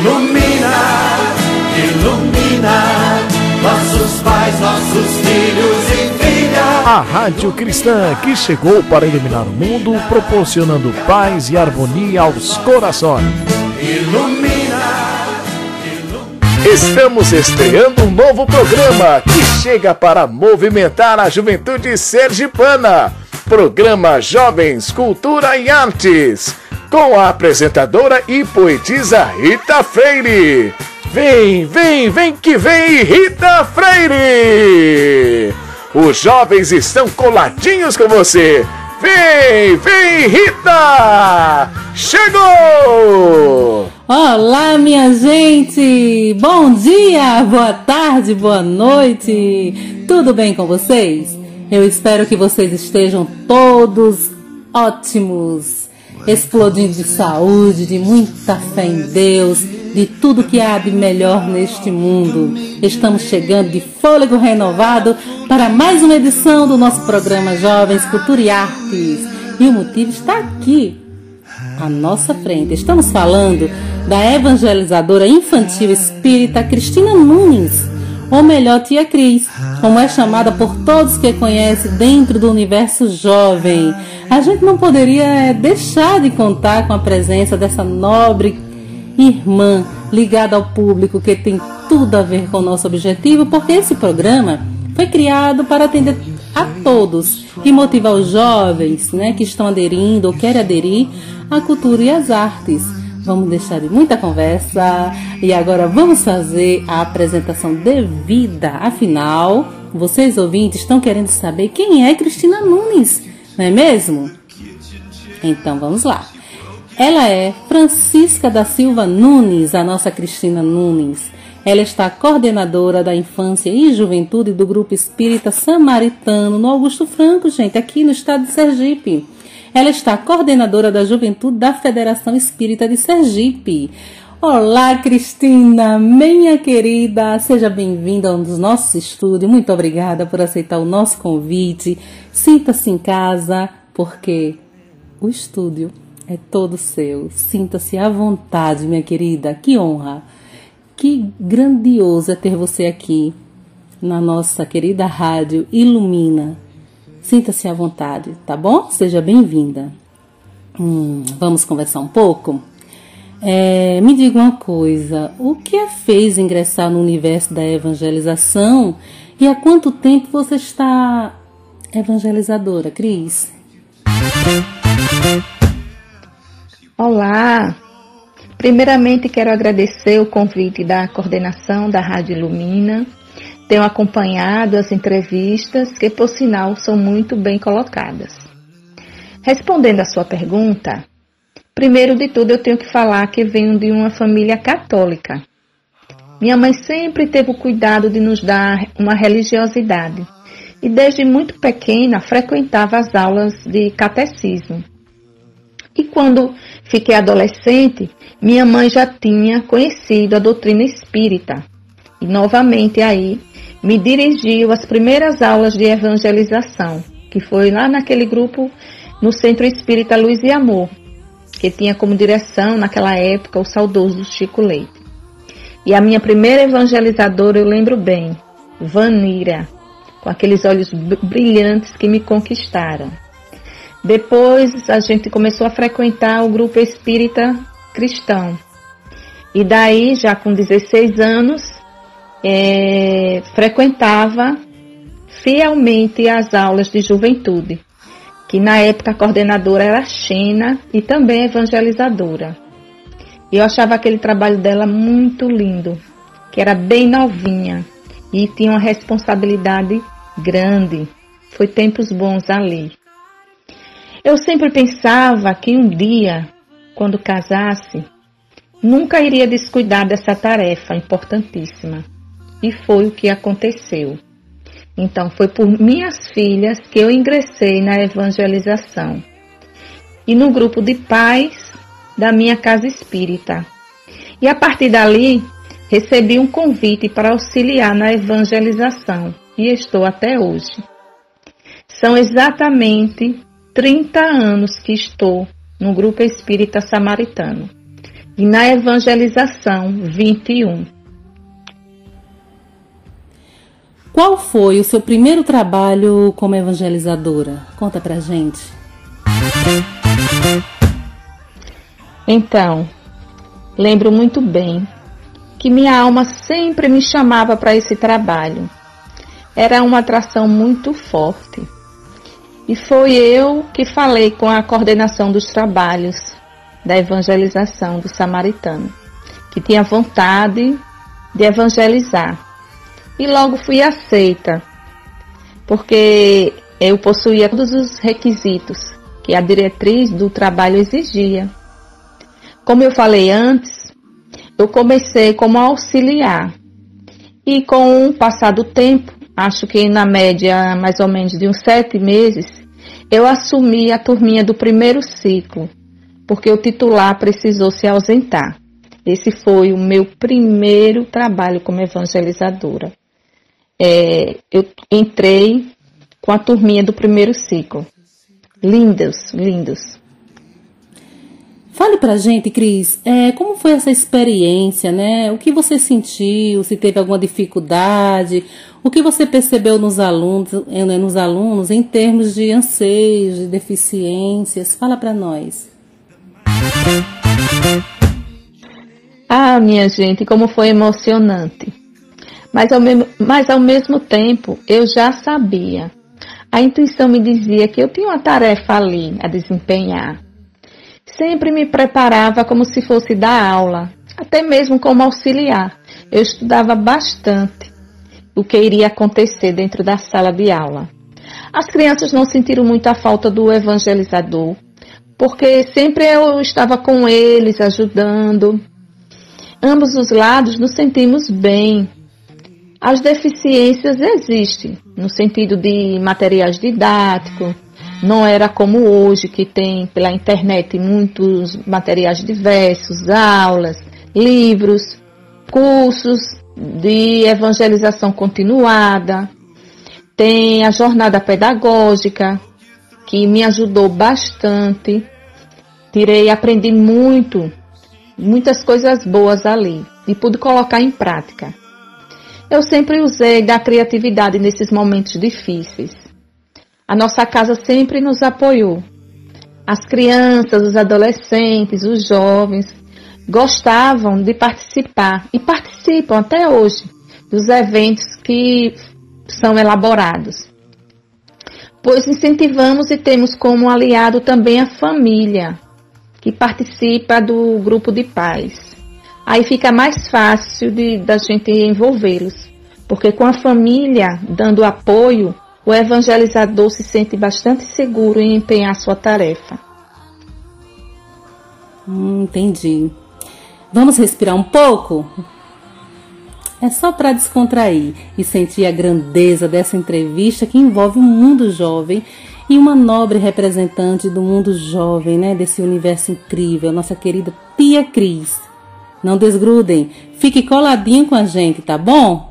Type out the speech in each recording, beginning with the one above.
Ilumina, ilumina nossos pais, nossos filhos e filhas. A Rádio Cristã que chegou para iluminar o mundo, proporcionando paz e harmonia aos corações. Ilumina. Estamos estreando um novo programa que chega para movimentar a juventude sergipana. Programa Jovens, Cultura e Artes, com a apresentadora e poetisa Rita Freire. Vem, vem, vem que vem, Rita Freire! Os jovens estão coladinhos com você. Vem, vem, Rita! Chegou! Olá, minha gente! Bom dia, boa tarde, boa noite! Tudo bem com vocês? Eu espero que vocês estejam todos ótimos, explodindo de saúde, de muita fé em Deus, de tudo que há de melhor neste mundo. Estamos chegando de fôlego renovado para mais uma edição do nosso programa Jovens Cultura e Artes. E o motivo está aqui, à nossa frente. Estamos falando da evangelizadora infantil espírita Cristina Nunes, ou melhor, Tia Cris, como é chamada por todos que conhecem dentro do universo jovem. A gente não poderia deixar de contar com a presença dessa nobre irmã ligada ao público que tem tudo a ver com o nosso objetivo, porque esse programa foi criado para atender a todos e motivar os jovens né, que estão aderindo ou querem aderir à cultura e às artes. Vamos deixar de muita conversa e agora vamos fazer a apresentação devida. Afinal, vocês ouvintes estão querendo saber quem é Cristina Nunes, não é mesmo? Então vamos lá. Ela é Francisca da Silva Nunes, a nossa Cristina Nunes. Ela está coordenadora da infância e juventude do Grupo Espírita Samaritano no Augusto Franco, gente, aqui no estado de Sergipe. Ela está coordenadora da juventude da Federação Espírita de Sergipe. Olá, Cristina, minha querida, seja bem-vinda a um dos nossos estúdios. Muito obrigada por aceitar o nosso convite. Sinta-se em casa, porque o estúdio é todo seu. Sinta-se à vontade, minha querida. Que honra. Que grandioso é ter você aqui na nossa querida rádio Ilumina. Sinta-se à vontade, tá bom? Seja bem-vinda. Hum, vamos conversar um pouco? É, me diga uma coisa: o que a fez ingressar no universo da evangelização e há quanto tempo você está evangelizadora, Cris? Olá! Primeiramente quero agradecer o convite da coordenação da Rádio Ilumina. Tenho acompanhado as entrevistas que, por sinal, são muito bem colocadas. Respondendo à sua pergunta, primeiro de tudo eu tenho que falar que venho de uma família católica. Minha mãe sempre teve o cuidado de nos dar uma religiosidade e desde muito pequena frequentava as aulas de catecismo. E quando fiquei adolescente, minha mãe já tinha conhecido a doutrina espírita. E novamente aí me dirigiu às primeiras aulas de evangelização, que foi lá naquele grupo no Centro Espírita Luz e Amor, que tinha como direção naquela época o saudoso Chico Leite. E a minha primeira evangelizadora eu lembro bem, Vanira, com aqueles olhos brilhantes que me conquistaram. Depois a gente começou a frequentar o grupo espírita cristão. E daí, já com 16 anos, é, frequentava fielmente as aulas de juventude, que na época a coordenadora era Xena e também evangelizadora. E eu achava aquele trabalho dela muito lindo, que era bem novinha e tinha uma responsabilidade grande. Foi tempos bons ali. Eu sempre pensava que um dia, quando casasse, nunca iria descuidar dessa tarefa importantíssima. E foi o que aconteceu. Então, foi por minhas filhas que eu ingressei na evangelização e no grupo de pais da minha casa espírita. E a partir dali, recebi um convite para auxiliar na evangelização e estou até hoje. São exatamente 30 anos que estou no Grupo Espírita Samaritano. e na evangelização 21. Qual foi o seu primeiro trabalho como evangelizadora? Conta pra gente. Então, lembro muito bem que minha alma sempre me chamava para esse trabalho. Era uma atração muito forte. E foi eu que falei com a coordenação dos trabalhos da evangelização do samaritano, que tinha vontade de evangelizar. E logo fui aceita, porque eu possuía todos os requisitos que a diretriz do trabalho exigia. Como eu falei antes, eu comecei como auxiliar. E com o passar do tempo, acho que na média mais ou menos de uns sete meses, eu assumi a turminha do primeiro ciclo, porque o titular precisou se ausentar. Esse foi o meu primeiro trabalho como evangelizadora. É, eu entrei com a turminha do primeiro ciclo. Lindos, lindos. Fale pra gente, Cris, é, como foi essa experiência, né? O que você sentiu, se teve alguma dificuldade, o que você percebeu nos alunos, eh, né, nos alunos em termos de anseios, de deficiências? Fala para nós. Ah, minha gente, como foi emocionante. Mas ao, mesmo, mas ao mesmo tempo, eu já sabia. A intuição me dizia que eu tinha uma tarefa ali a desempenhar. Sempre me preparava como se fosse dar aula, até mesmo como auxiliar. Eu estudava bastante o que iria acontecer dentro da sala de aula. As crianças não sentiram muito a falta do evangelizador, porque sempre eu estava com eles, ajudando. Ambos os lados nos sentimos bem. As deficiências existem, no sentido de materiais didáticos, não era como hoje, que tem pela internet muitos materiais diversos, aulas, livros, cursos de evangelização continuada. Tem a jornada pedagógica, que me ajudou bastante. Tirei, aprendi muito, muitas coisas boas ali e pude colocar em prática. Eu sempre usei da criatividade nesses momentos difíceis. A nossa casa sempre nos apoiou. As crianças, os adolescentes, os jovens gostavam de participar e participam até hoje dos eventos que são elaborados pois incentivamos e temos como aliado também a família, que participa do grupo de pais. Aí fica mais fácil de da gente envolvê-los, porque com a família dando apoio, o evangelizador se sente bastante seguro em empenhar sua tarefa. Hum, entendi. Vamos respirar um pouco? É só para descontrair e sentir a grandeza dessa entrevista que envolve o um mundo jovem e uma nobre representante do mundo jovem, né, desse universo incrível, nossa querida Tia Cris. Não desgrudem, fique coladinho com a gente, tá bom?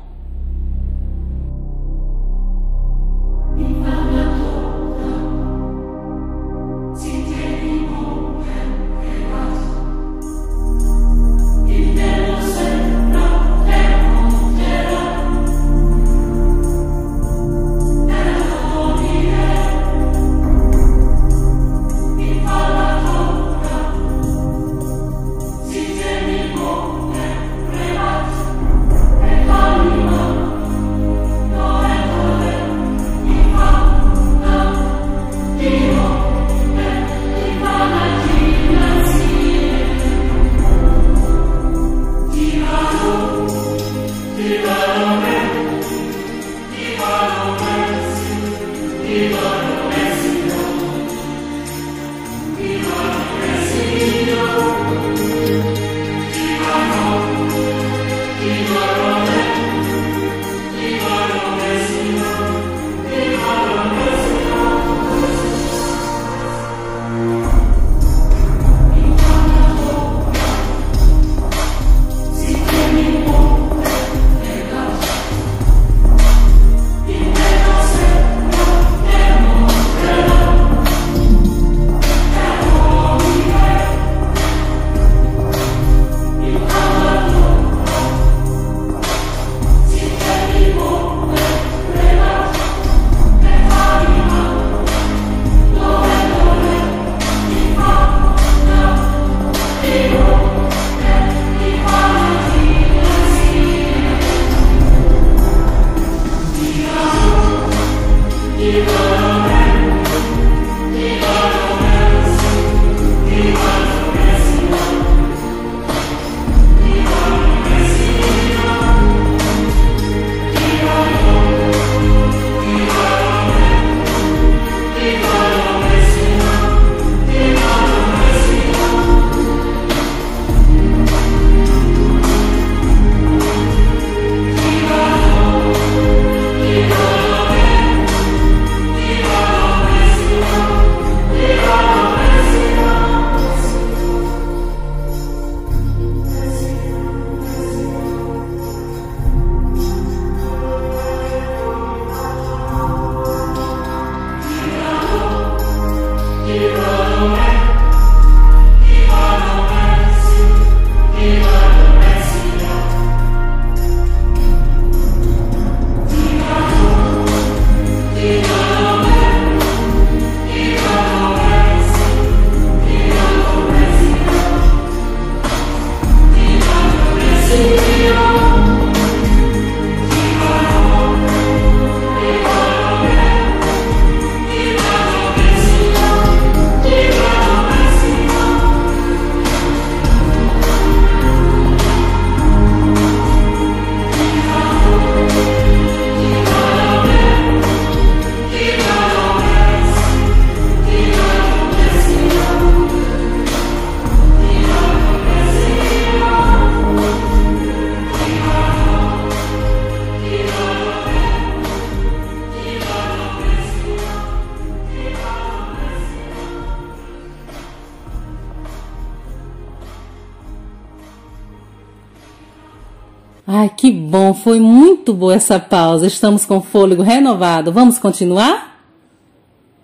Ai, que bom, foi muito boa essa pausa. Estamos com fôlego renovado. Vamos continuar?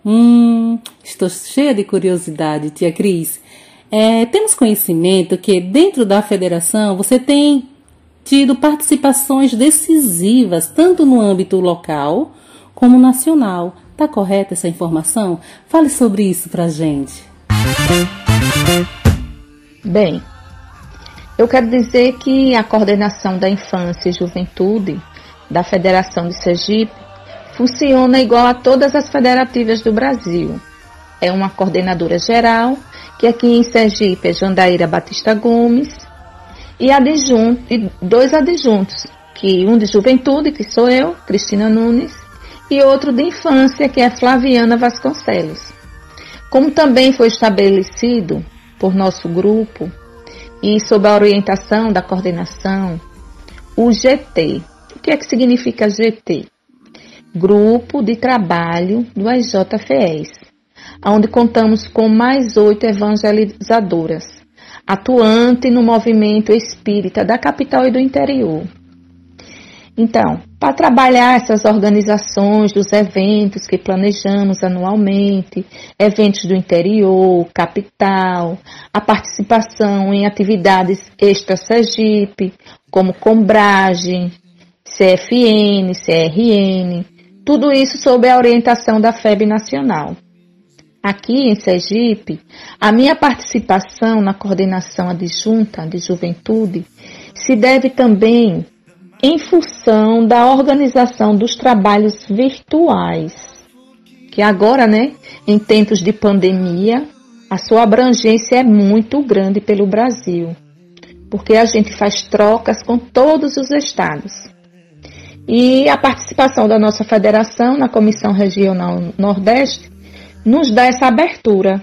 Hum, estou cheia de curiosidade, tia Cris. É, temos conhecimento que dentro da federação você tem tido participações decisivas, tanto no âmbito local como nacional. Tá correta essa informação? Fale sobre isso pra gente. Bem, eu quero dizer que a coordenação da infância e juventude da Federação de Sergipe funciona igual a todas as federativas do Brasil. É uma coordenadora geral, que aqui em Sergipe é Jandaíra Batista Gomes, e, adjunto, e dois adjuntos, que um de juventude, que sou eu, Cristina Nunes, e outro de infância, que é Flaviana Vasconcelos. Como também foi estabelecido por nosso grupo e sob a orientação da coordenação, o GT. O que é que significa GT? Grupo de Trabalho do IJFES, onde contamos com mais oito evangelizadoras, atuantes no movimento espírita da capital e do interior. Então, para trabalhar essas organizações dos eventos que planejamos anualmente, eventos do interior, capital, a participação em atividades extra-Sergipe, como Combragem, CFN, CRN, tudo isso sob a orientação da FEB Nacional. Aqui em Sergipe, a minha participação na coordenação adjunta de juventude se deve também em função da organização dos trabalhos virtuais, que agora, né, em tempos de pandemia, a sua abrangência é muito grande pelo Brasil, porque a gente faz trocas com todos os estados. E a participação da nossa federação na Comissão Regional Nordeste nos dá essa abertura,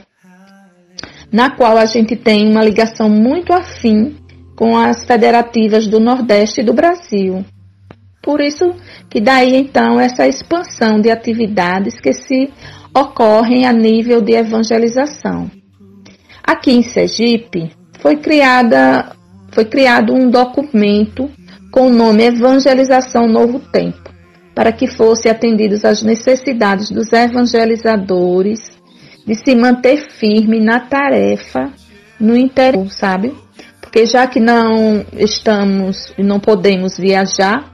na qual a gente tem uma ligação muito afim com as federativas do Nordeste do Brasil. Por isso que daí então essa expansão de atividades que se ocorrem a nível de evangelização. Aqui em Sergipe foi criada foi criado um documento com o nome Evangelização Novo Tempo, para que fosse atendidos às necessidades dos evangelizadores de se manter firme na tarefa no interior, sabe? Porque já que não estamos e não podemos viajar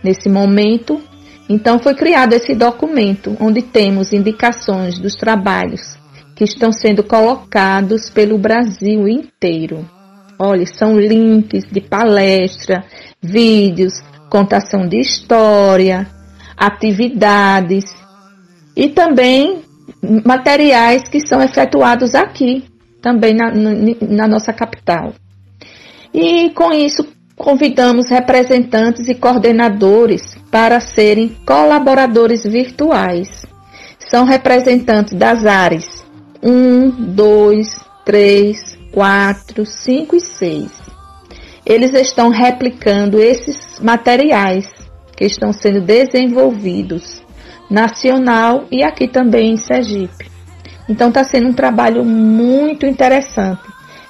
nesse momento, então foi criado esse documento onde temos indicações dos trabalhos que estão sendo colocados pelo Brasil inteiro. Olha, são links de palestra, vídeos, contação de história, atividades e também materiais que são efetuados aqui, também na, na nossa capital. E com isso convidamos representantes e coordenadores para serem colaboradores virtuais. São representantes das áreas 1, 2, 3, 4, 5 e 6. Eles estão replicando esses materiais que estão sendo desenvolvidos nacional e aqui também em Sergipe. Então está sendo um trabalho muito interessante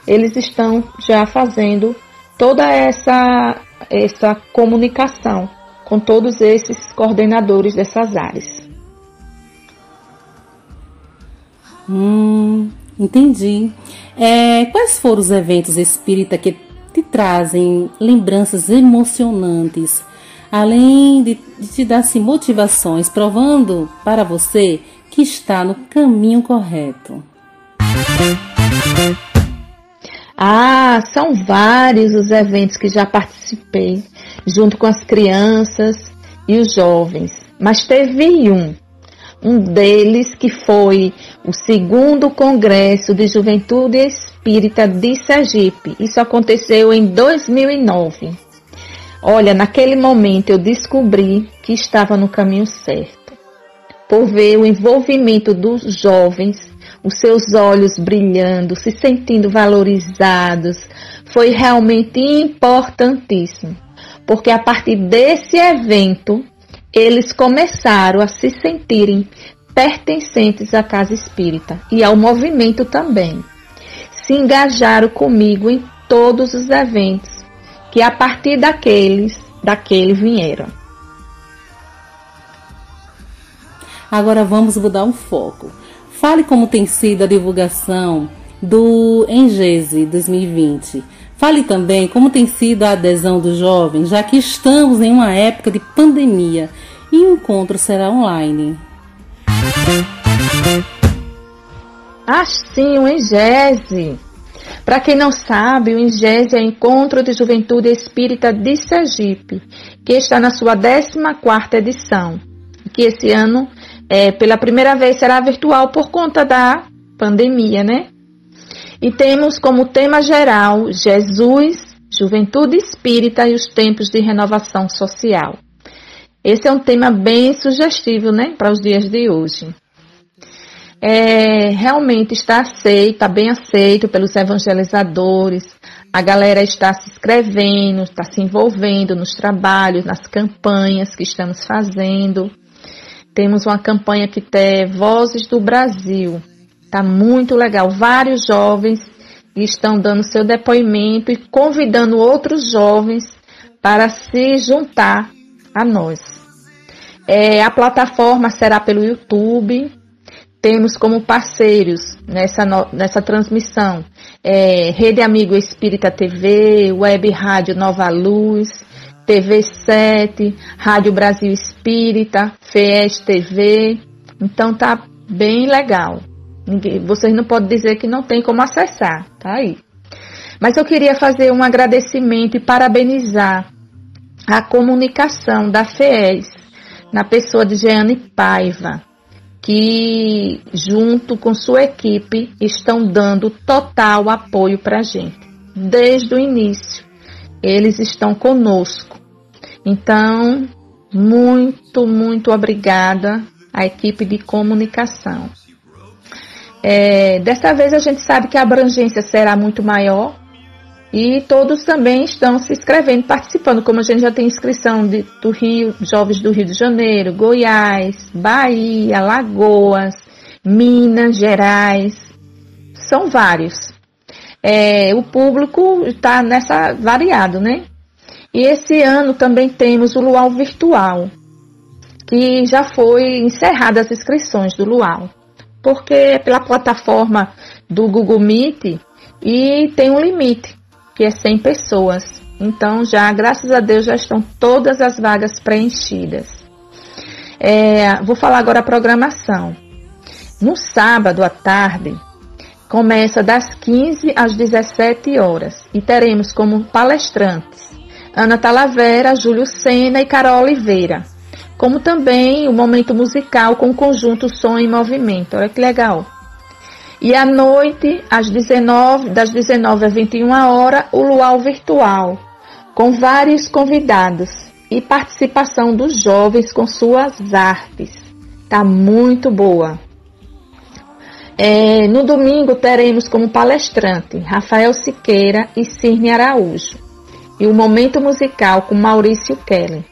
eles estão já fazendo toda essa, essa comunicação com todos esses coordenadores dessas áreas. Hum, entendi. É, quais foram os eventos espírita que te trazem lembranças emocionantes, além de, de te dar assim, motivações, provando para você que está no caminho correto? Ah, são vários os eventos que já participei, junto com as crianças e os jovens. Mas teve um, um deles que foi o segundo Congresso de Juventude Espírita de Sergipe. Isso aconteceu em 2009. Olha, naquele momento eu descobri que estava no caminho certo, por ver o envolvimento dos jovens os seus olhos brilhando, se sentindo valorizados, foi realmente importantíssimo, porque a partir desse evento eles começaram a se sentirem pertencentes à casa espírita e ao movimento também. Se engajaram comigo em todos os eventos que a partir daqueles, daquele vieram. Agora vamos mudar um foco. Fale como tem sido a divulgação do Engese 2020. Fale também como tem sido a adesão dos jovens, já que estamos em uma época de pandemia e o encontro será online. Ah, sim, o Engese. Para quem não sabe, o Ingese é o Encontro de Juventude Espírita de Sergipe, que está na sua 14ª edição, que esse ano, é, pela primeira vez, será virtual por conta da pandemia, né? E temos como tema geral Jesus, Juventude Espírita e os Tempos de Renovação Social. Esse é um tema bem sugestivo, né, para os dias de hoje é, realmente está aceito, está bem aceito pelos evangelizadores. A galera está se inscrevendo, está se envolvendo nos trabalhos, nas campanhas que estamos fazendo. Temos uma campanha que tem Vozes do Brasil. Está muito legal. Vários jovens estão dando seu depoimento e convidando outros jovens para se juntar a nós. É, a plataforma será pelo YouTube, temos como parceiros nessa, nessa transmissão é, Rede Amigo Espírita TV, Web Rádio Nova Luz, TV 7, Rádio Brasil Espírita, FES TV. Então tá bem legal. Vocês não podem dizer que não tem como acessar, tá aí. Mas eu queria fazer um agradecimento e parabenizar a comunicação da FES na pessoa de Jeane Paiva que, junto com sua equipe, estão dando total apoio para a gente. Desde o início, eles estão conosco. Então, muito, muito obrigada à equipe de comunicação. É, desta vez a gente sabe que a abrangência será muito maior, e todos também estão se inscrevendo, participando, como a gente já tem inscrição de, do Rio, jovens do Rio de Janeiro, Goiás, Bahia, Lagoas, Minas Gerais, são vários. É, o público está nessa variado, né? E esse ano também temos o Luau Virtual, que já foi encerrada as inscrições do Luau, porque é pela plataforma do Google Meet e tem um limite que é 100 pessoas. Então, já, graças a Deus, já estão todas as vagas preenchidas. É, vou falar agora a programação. No sábado à tarde, começa das 15 às 17 horas e teremos como palestrantes Ana Talavera, Júlio Sena e Carol Oliveira, como também o momento musical com o conjunto Som em Movimento. Olha que legal. E à noite, às 19, das 19 às 21 horas, o luau virtual, com vários convidados e participação dos jovens com suas artes. Tá muito boa. É, no domingo teremos como palestrante Rafael Siqueira e Cirne Araújo. E o momento musical com Maurício Kelly.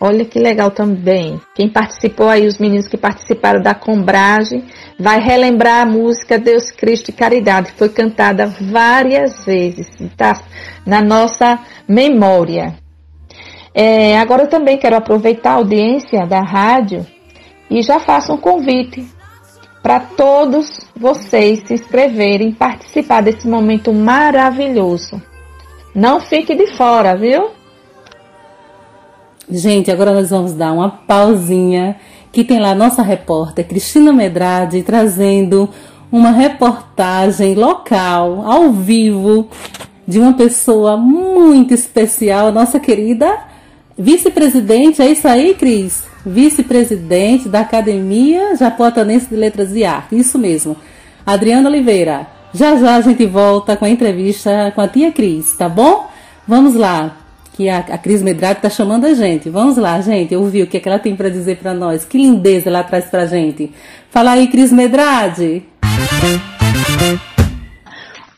Olha que legal também. Quem participou aí, os meninos que participaram da Combragem, vai relembrar a música Deus Cristo e Caridade, que foi cantada várias vezes, tá? Na nossa memória. É, agora eu também quero aproveitar a audiência da rádio e já faço um convite para todos vocês se inscreverem, participar desse momento maravilhoso. Não fique de fora, viu? Gente, agora nós vamos dar uma pausinha que tem lá nossa repórter Cristina Medrade trazendo uma reportagem local, ao vivo, de uma pessoa muito especial, nossa querida vice-presidente, é isso aí, Cris? Vice-presidente da Academia Japotanense de Letras e Arte, isso mesmo. Adriana Oliveira. Já já a gente volta com a entrevista com a tia Cris, tá bom? Vamos lá que a, a Cris Medrade está chamando a gente. Vamos lá, gente, ouvir o que, é que ela tem para dizer para nós. Que lindeza ela traz para a gente. Fala aí, Cris Medrade.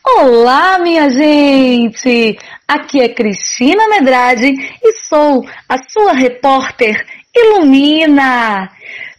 Olá, minha gente! Aqui é Cristina Medrade e sou a sua repórter Ilumina.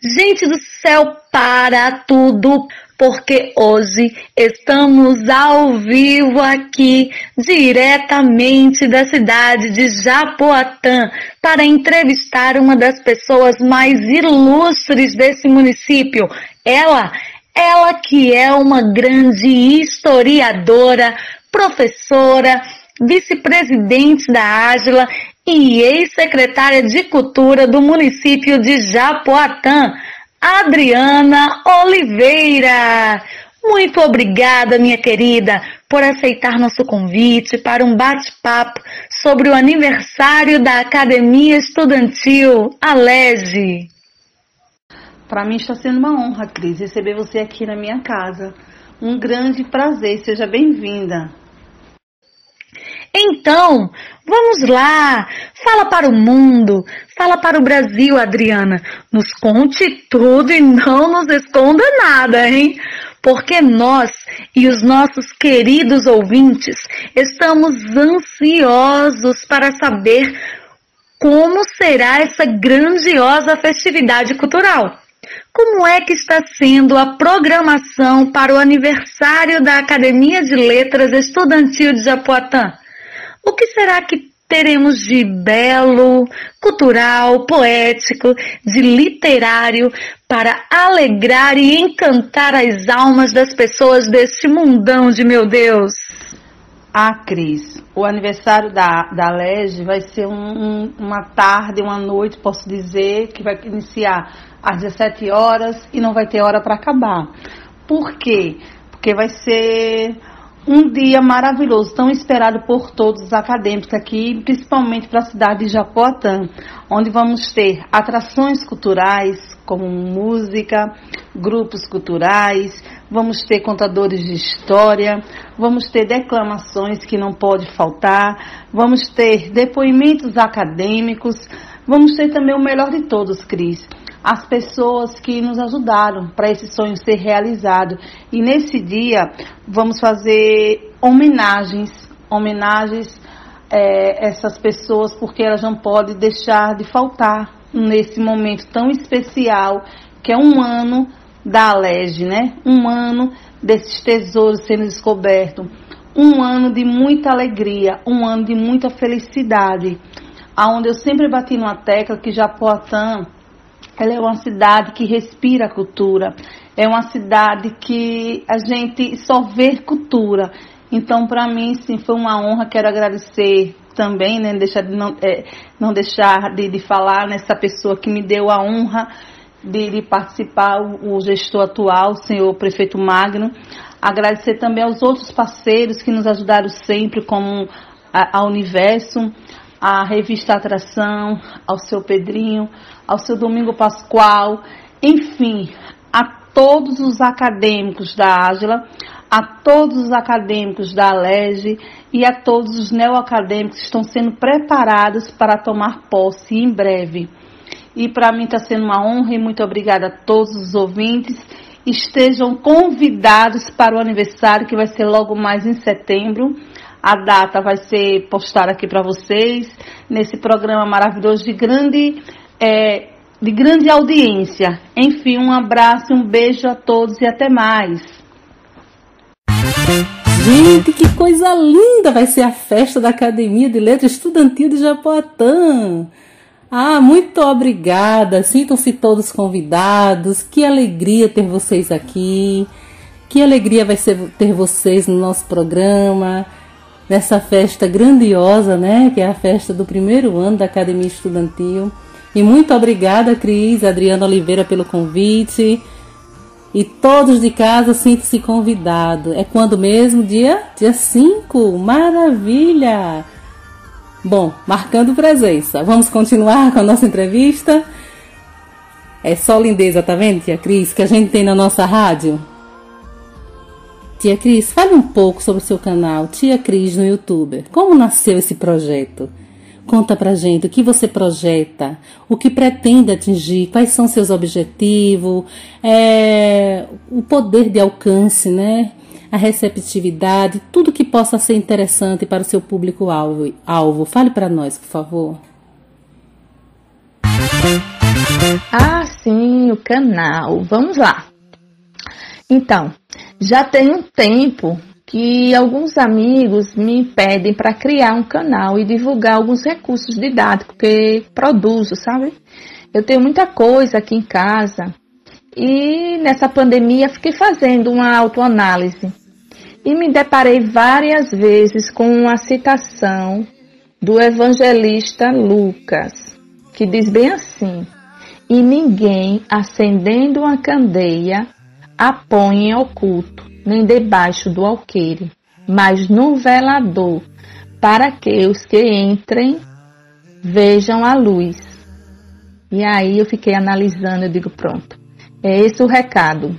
Gente do céu, para tudo! Porque hoje estamos ao vivo aqui, diretamente da cidade de Japoatã, para entrevistar uma das pessoas mais ilustres desse município. Ela, ela que é uma grande historiadora, professora, vice-presidente da Ágila e ex-secretária de Cultura do município de Japoatã, Adriana Oliveira. Muito obrigada, minha querida, por aceitar nosso convite para um bate-papo sobre o aniversário da Academia Estudantil Alege. Para mim está sendo uma honra, Cris, receber você aqui na minha casa. Um grande prazer, seja bem-vinda. Então, vamos lá, fala para o mundo, fala para o Brasil, Adriana. Nos conte tudo e não nos esconda nada, hein? Porque nós e os nossos queridos ouvintes estamos ansiosos para saber como será essa grandiosa festividade cultural. Como é que está sendo a programação para o aniversário da Academia de Letras Estudantil de Japoatã? O que será que teremos de belo, cultural, poético, de literário para alegrar e encantar as almas das pessoas deste mundão de meu Deus? Ah, Cris, o aniversário da, da LEG vai ser um, um, uma tarde, uma noite, posso dizer, que vai iniciar às 17 horas e não vai ter hora para acabar. Por quê? Porque vai ser um dia maravilhoso, tão esperado por todos os acadêmicos aqui, principalmente para a cidade de Japoatã, onde vamos ter atrações culturais, como música, grupos culturais, vamos ter contadores de história, vamos ter declamações que não pode faltar, vamos ter depoimentos acadêmicos, vamos ter também o melhor de todos, Cris, as pessoas que nos ajudaram para esse sonho ser realizado. E nesse dia vamos fazer homenagens, homenagens é, essas pessoas porque elas não podem deixar de faltar nesse momento tão especial que é um ano da Alege, né? Um ano desses tesouros sendo descobertos, um ano de muita alegria, um ano de muita felicidade, aonde eu sempre bati numa tecla que Japoatã ela é uma cidade que respira cultura, é uma cidade que a gente só vê cultura. Então, para mim, sim, foi uma honra. Quero agradecer também, né, deixar de não, é, não deixar de, de, falar nessa pessoa que me deu a honra de, de participar, o, o, gestor atual, o senhor prefeito Magno. Agradecer também aos outros parceiros que nos ajudaram sempre, como a, a Universo, à revista Atração, ao seu Pedrinho, ao seu Domingo Pascoal, enfim, a todos os acadêmicos da Ágila, a todos os acadêmicos da Alege e a todos os neoacadêmicos que estão sendo preparados para tomar posse em breve. E para mim está sendo uma honra e muito obrigada a todos os ouvintes. Estejam convidados para o aniversário que vai ser logo mais em setembro. A data vai ser postada aqui para vocês nesse programa maravilhoso de grande, é, de grande audiência. Enfim, um abraço, um beijo a todos e até mais. Gente, que coisa linda vai ser a festa da Academia de Letras Estudantil de Japoatã. Ah, muito obrigada. Sintam-se todos convidados. Que alegria ter vocês aqui. Que alegria vai ser ter vocês no nosso programa nessa festa grandiosa, né? Que é a festa do primeiro ano da Academia Estudantil. E muito obrigada, Cris, Adriana Oliveira, pelo convite. E todos de casa sintam-se convidados. É quando mesmo? Dia? Dia 5. Maravilha! Bom, marcando presença. Vamos continuar com a nossa entrevista. É só lindeza, tá vendo, tia Cris, que a gente tem na nossa rádio? Tia Cris, fale um pouco sobre o seu canal Tia Cris no YouTube. Como nasceu esse projeto? Conta pra gente o que você projeta, o que pretende atingir, quais são seus objetivos, é, o poder de alcance, né? A receptividade, tudo que possa ser interessante para o seu público alvo. alvo. Fale para nós, por favor. Ah, sim, o canal. Vamos lá. Então, já tem um tempo que alguns amigos me pedem para criar um canal e divulgar alguns recursos didáticos que produzo, sabe? Eu tenho muita coisa aqui em casa e nessa pandemia fiquei fazendo uma autoanálise e me deparei várias vezes com uma citação do evangelista Lucas, que diz bem assim: E ninguém acendendo uma candeia a põe em oculto, nem debaixo do alqueire, mas no velador, para que os que entrem vejam a luz. E aí eu fiquei analisando, eu digo, pronto, é esse o recado.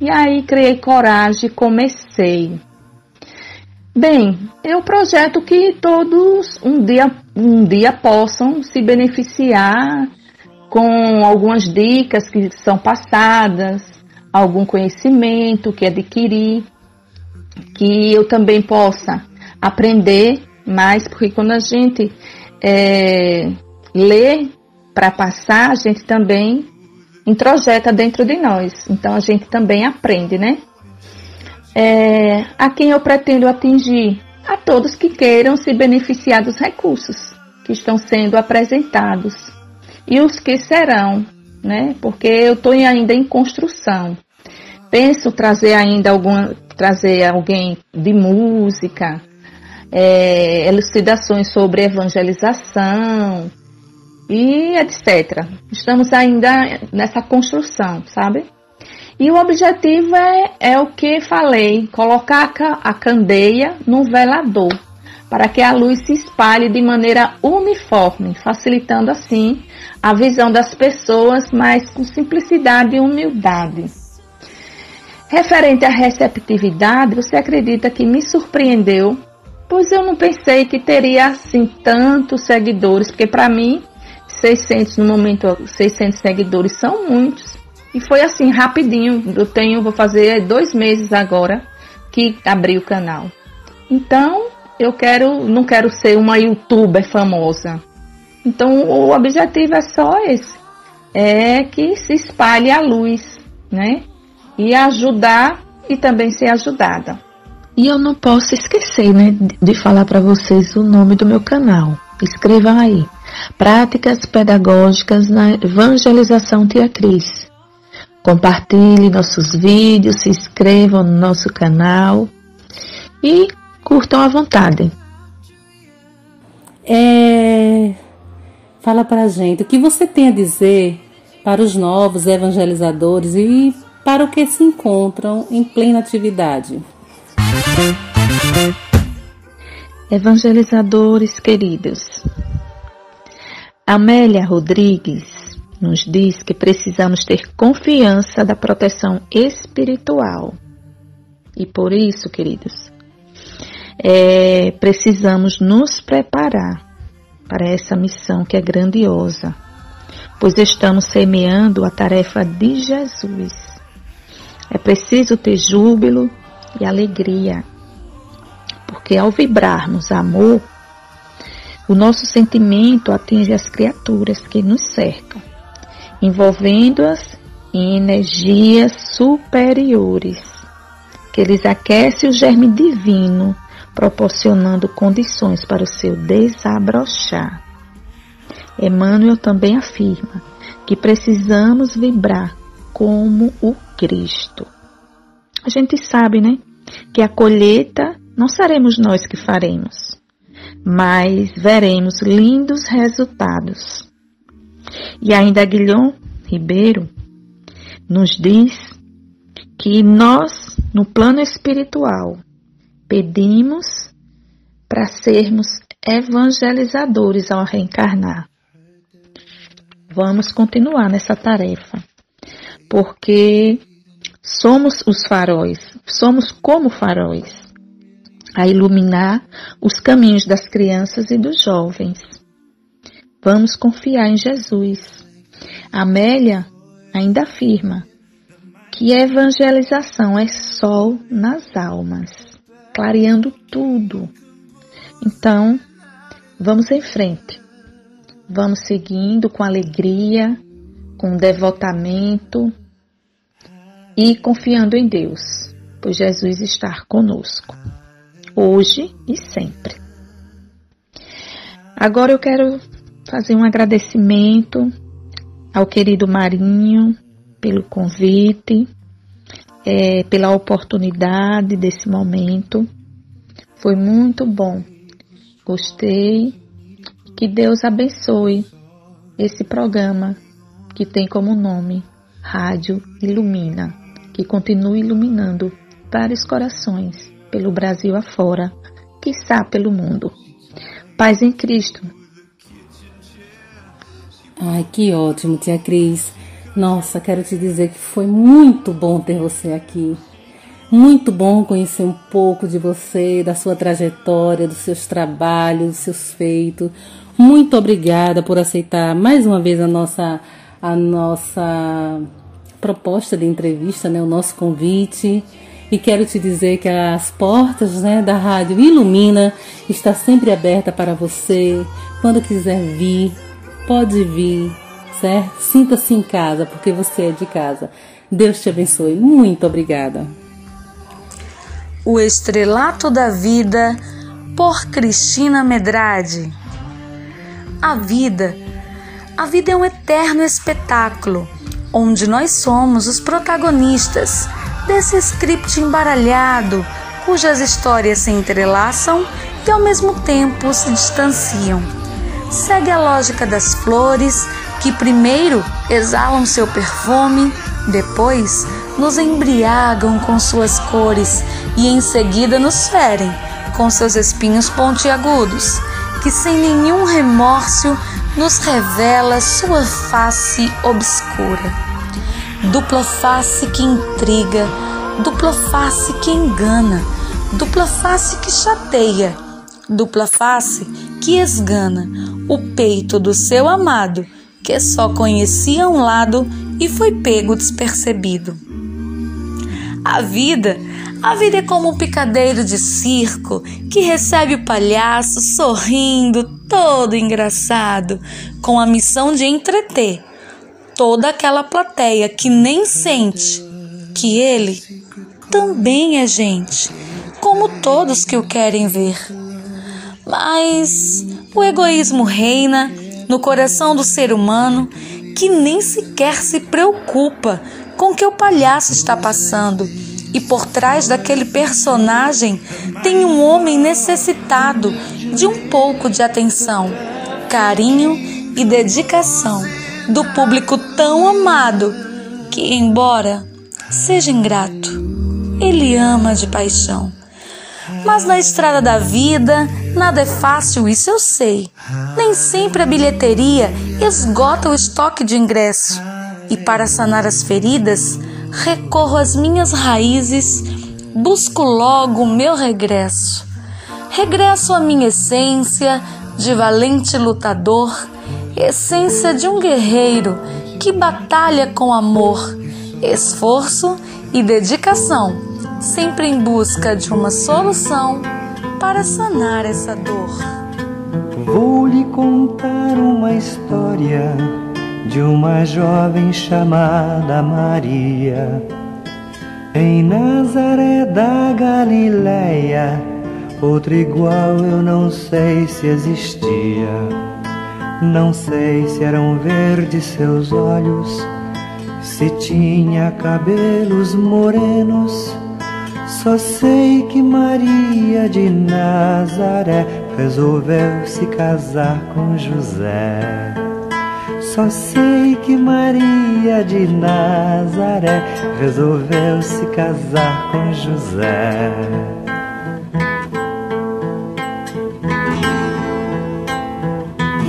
E aí criei coragem e comecei. Bem, é um projeto que todos um dia, um dia possam se beneficiar com algumas dicas que são passadas, algum conhecimento que adquiri, que eu também possa aprender mais, porque quando a gente é, lê para passar, a gente também introjeta dentro de nós. Então a gente também aprende, né? É, a quem eu pretendo atingir? A todos que queiram se beneficiar dos recursos que estão sendo apresentados e os que serão, né? Porque eu estou ainda em construção. Penso trazer ainda alguma, trazer alguém de música, é, elucidações sobre evangelização, e etc. Estamos ainda nessa construção, sabe? E o objetivo é, é o que falei, colocar a candeia no velador, para que a luz se espalhe de maneira uniforme, facilitando assim a visão das pessoas, mas com simplicidade e humildade. Referente à receptividade, você acredita que me surpreendeu? Pois eu não pensei que teria assim tantos seguidores, porque para mim 600 no momento, 600 seguidores são muitos. E foi assim, rapidinho. Eu tenho, vou fazer dois meses agora que abri o canal. Então, eu quero, não quero ser uma youtuber famosa. Então, o objetivo é só esse. É que se espalhe a luz, né? E ajudar e também ser ajudada. E eu não posso esquecer, né, de falar para vocês o nome do meu canal. Escrevam aí. Práticas Pedagógicas na Evangelização Tia Cris. Compartilhe nossos vídeos, se inscrevam no nosso canal e curtam à vontade. É... Fala pra gente o que você tem a dizer para os novos evangelizadores e para o que se encontram em plena atividade. Evangelizadores queridos, Amélia Rodrigues nos diz que precisamos ter confiança da proteção espiritual. E por isso, queridos, é, precisamos nos preparar para essa missão que é grandiosa, pois estamos semeando a tarefa de Jesus. É preciso ter júbilo e alegria, porque ao vibrarmos amor, o nosso sentimento atinge as criaturas que nos cercam, envolvendo-as em energias superiores, que lhes aquece o germe divino, proporcionando condições para o seu desabrochar. Emmanuel também afirma que precisamos vibrar como o Cristo. A gente sabe, né, que a colheita não seremos nós que faremos, mas veremos lindos resultados. E ainda Guilhom Ribeiro nos diz que nós, no plano espiritual, pedimos para sermos evangelizadores ao reencarnar. Vamos continuar nessa tarefa, porque somos os faróis, somos como faróis a iluminar os caminhos das crianças e dos jovens. Vamos confiar em Jesus. Amélia ainda afirma que evangelização é sol nas almas, clareando tudo. Então, vamos em frente. Vamos seguindo com alegria, com devotamento e confiando em Deus, pois Jesus está conosco, hoje e sempre. Agora eu quero fazer um agradecimento ao querido Marinho pelo convite, é, pela oportunidade desse momento. Foi muito bom. Gostei. Que Deus abençoe esse programa que tem como nome Rádio Ilumina, que continue iluminando vários corações pelo Brasil afora, quiçá pelo mundo. Paz em Cristo. Ai, que ótimo, tia Cris. Nossa, quero te dizer que foi muito bom ter você aqui. Muito bom conhecer um pouco de você, da sua trajetória, dos seus trabalhos, dos seus feitos. Muito obrigada por aceitar mais uma vez a nossa a nossa proposta de entrevista, né, o nosso convite. E quero te dizer que as portas né, da Rádio Ilumina está sempre aberta para você. Quando quiser vir, pode vir, certo? Sinta-se em casa, porque você é de casa. Deus te abençoe. Muito obrigada. O Estrelato da Vida, por Cristina Medrade. A vida, a vida é um eterno espetáculo, onde nós somos os protagonistas desse script embaralhado, cujas histórias se entrelaçam e ao mesmo tempo se distanciam. Segue a lógica das flores, que primeiro exalam seu perfume, depois nos embriagam com suas cores e em seguida nos ferem com seus espinhos pontiagudos, que sem nenhum remorso nos revela sua face obscura. Dupla face que intriga, dupla face que engana, dupla face que chateia, dupla face que esgana o peito do seu amado, que só conhecia um lado e foi pego despercebido. A vida, a vida é como um picadeiro de circo que recebe o palhaço sorrindo, todo engraçado, com a missão de entreter toda aquela plateia que nem sente que ele também é gente, como todos que o querem ver. Mas o egoísmo reina no coração do ser humano que nem sequer se preocupa com o que o palhaço está passando. E por trás daquele personagem tem um homem necessitado de um pouco de atenção, carinho e dedicação do público tão amado que, embora seja ingrato, ele ama de paixão. Mas na estrada da vida, nada é fácil, isso eu sei. Nem sempre a bilheteria esgota o estoque de ingresso. E para sanar as feridas, recorro às minhas raízes, busco logo o meu regresso. Regresso à minha essência de valente lutador essência de um guerreiro que batalha com amor, esforço e dedicação, sempre em busca de uma solução para sanar essa dor. Vou lhe contar uma história de uma jovem chamada Maria. Em Nazaré da Galileia, outra igual eu não sei se existia. Não sei se eram verdes seus olhos, se tinha cabelos morenos. Só sei que Maria de Nazaré resolveu se casar com José. Só sei que Maria de Nazaré resolveu se casar com José.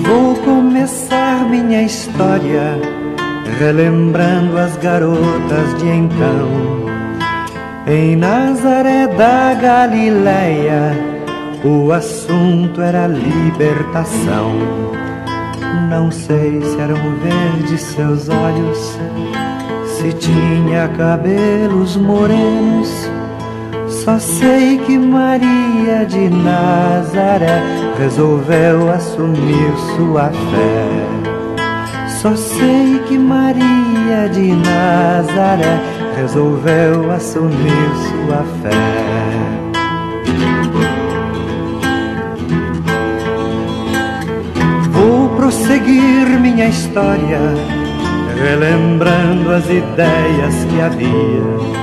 Vou começar minha história relembrando as garotas de então. Em Nazaré da Galileia, o assunto era libertação. Não sei se eram verdes seus olhos, se tinha cabelos morenos só sei que Maria de Nazaré resolveu assumir sua fé. Só sei que Maria de Nazaré resolveu assumir sua fé. Vou prosseguir minha história, relembrando as ideias que havia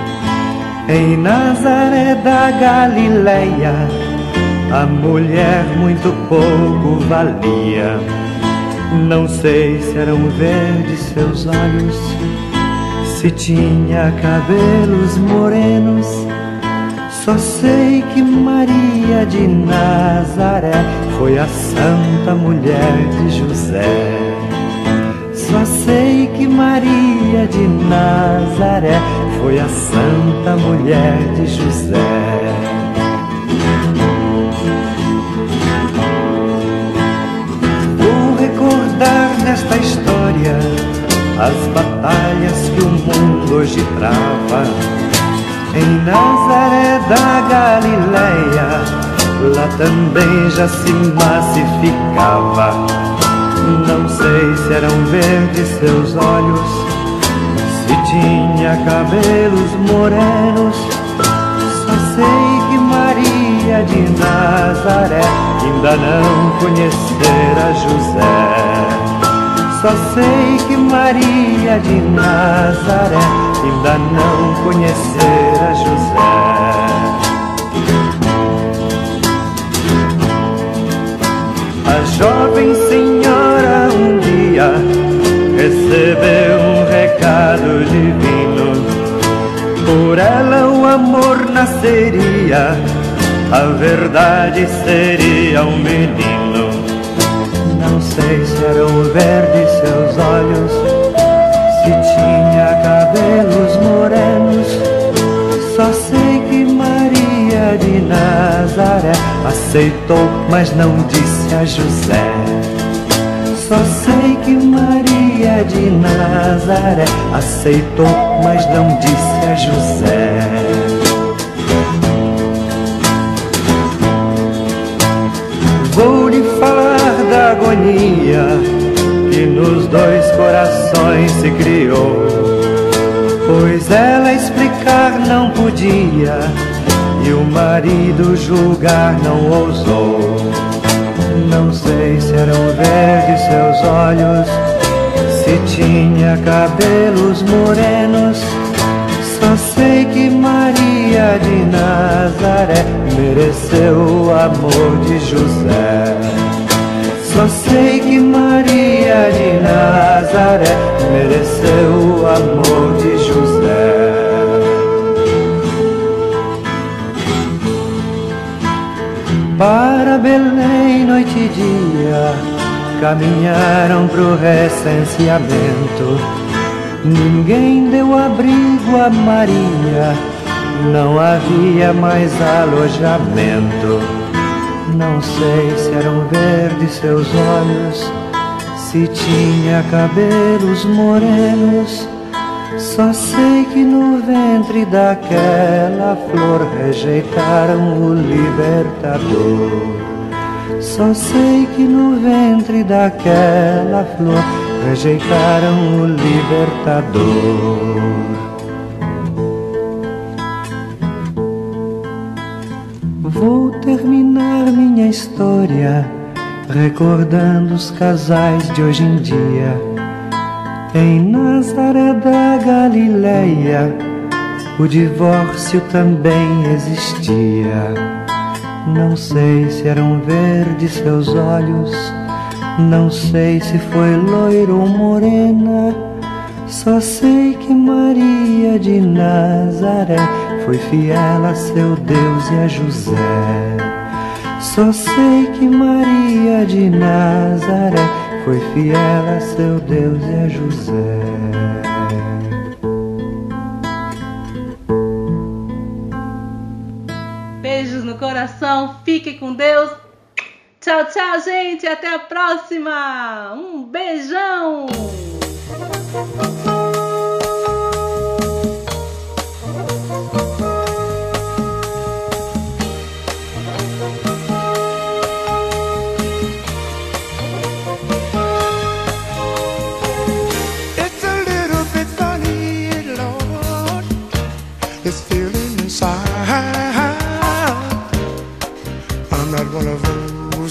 em Nazaré da Galileia. A mulher muito pouco valia. Não sei se eram verdes seus olhos, se tinha cabelos morenos. Só sei que Maria de Nazaré foi a santa mulher de José. Só sei que Maria de Nazaré foi a santa mulher de José. Vou recordar nesta história as batalhas que o mundo hoje trava. Em Nazaré da Galileia, lá também já se massificava. Não sei se eram verdes seus olhos, se tinha cabelos morenos. Só sei que Maria de Nazaré ainda não conhecera José. Só sei que Maria de Nazaré ainda não conhecera José. A jovem senhora um dia recebeu um recado divino. Por ela o amor nasceria, a verdade seria um menino. Se eram verdes seus olhos, se tinha cabelos morenos. Só sei que Maria de Nazaré aceitou, mas não disse a José. Só sei que Maria de Nazaré aceitou, mas não disse a José. Da agonia que nos dois corações se criou. Pois ela explicar não podia e o marido julgar não ousou. Não sei se eram verdes seus olhos, se tinha cabelos morenos. Só sei que Maria de Nazaré mereceu o amor de José. Só sei que Maria de Nazaré mereceu o amor de José. Para Belém, noite e dia, caminharam pro recenseamento. Ninguém deu abrigo a Maria, não havia mais alojamento. Não sei se eram verdes seus olhos, se tinha cabelos morenos. Só sei que no ventre daquela flor rejeitaram o libertador. Só sei que no ventre daquela flor rejeitaram o libertador. História recordando os casais de hoje em dia. Em Nazaré da Galileia, o divórcio também existia. Não sei se eram verdes seus olhos, não sei se foi loira ou morena. Só sei que Maria de Nazaré foi fiel a seu Deus e a José. Só sei que Maria de Nazaré foi fiel a seu Deus e a José. Beijos no coração, fique com Deus. Tchau, tchau, gente. Até a próxima. Um beijão.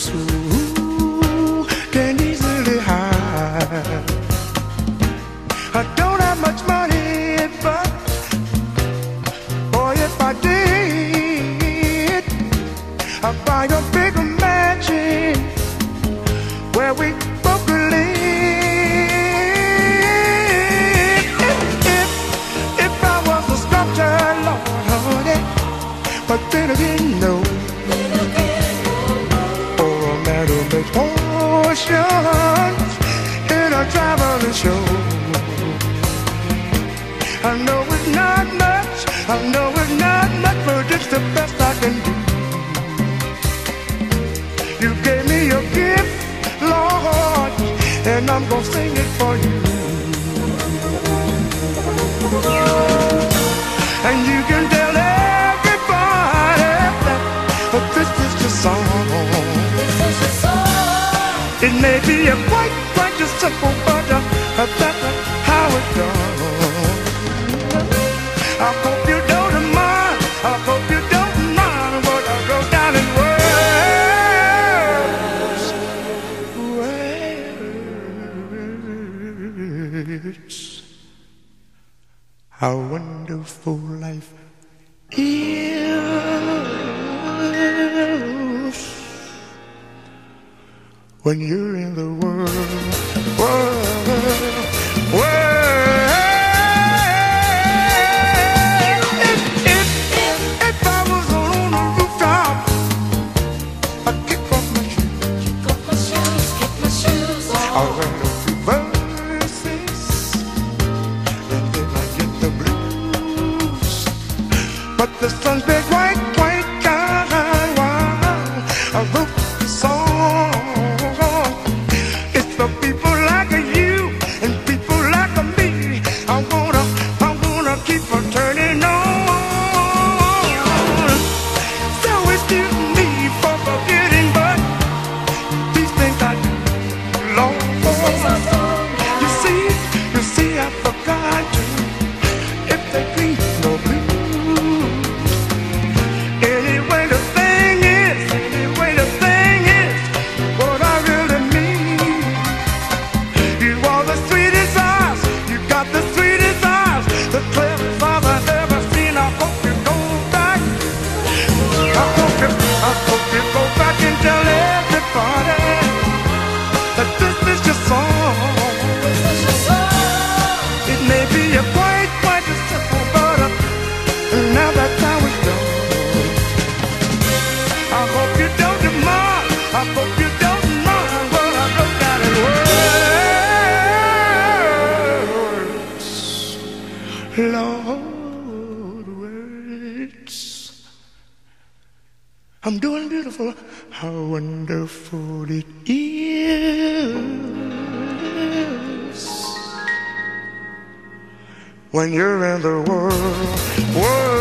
who can easily hide. I don't have much money, but boy, if I did, I'd buy a. emotions in a traveling show. I know it's not much, I know it's not much, but it's the best I can do. You gave me your gift, Lord, and I'm gonna sing it for. about minutes. I'm doing beautiful. How wonderful it is when you're in the world. world